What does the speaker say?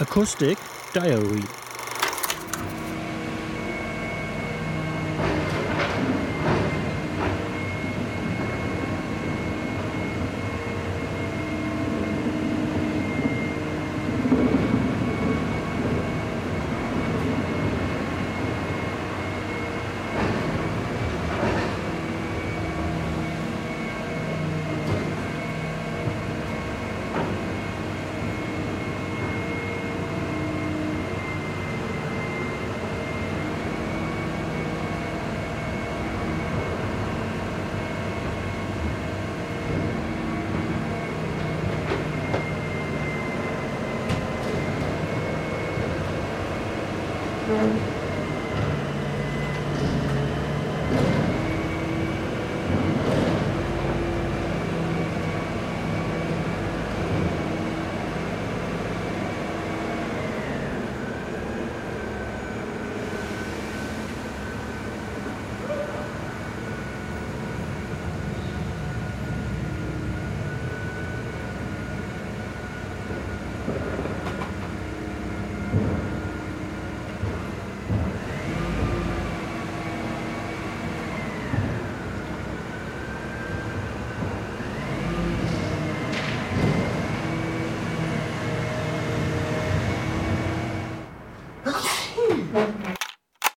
Acoustic Diary Mm-hmm.